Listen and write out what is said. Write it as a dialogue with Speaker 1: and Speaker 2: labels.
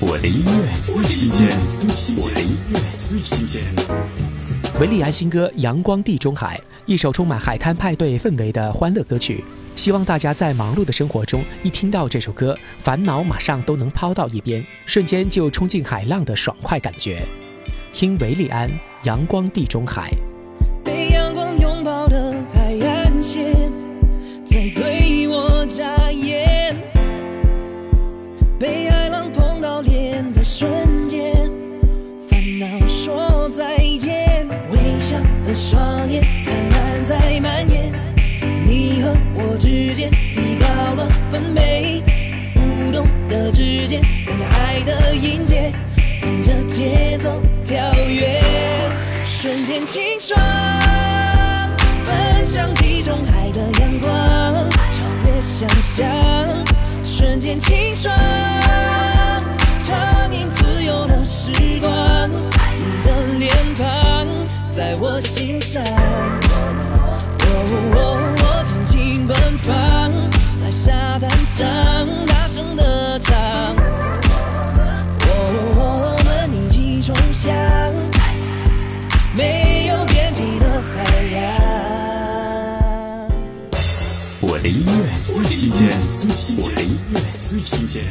Speaker 1: 我的音乐最新鲜，我的音乐最新鲜。
Speaker 2: 韦礼安新歌《阳光地中海》，一首充满海滩派对氛围的欢乐歌曲。希望大家在忙碌的生活中，一听到这首歌，烦恼马上都能抛到一边，瞬间就冲进海浪的爽快感觉。听韦礼安《阳光地中海》。
Speaker 3: 瞬间，烦恼说再见。微笑的双眼，灿烂在蔓延。你和我之间提高了分贝，舞动的指尖，跟着爱的音节，跟着节奏跳跃，瞬间清爽，奔向地中海的阳光，超越想象，瞬间清爽，我心上。哦哦我尽情奔放，在沙滩上大声的唱。哦，我们一起冲向没有边际的海洋。
Speaker 1: 我的音乐最新鲜，我的音乐最新鲜。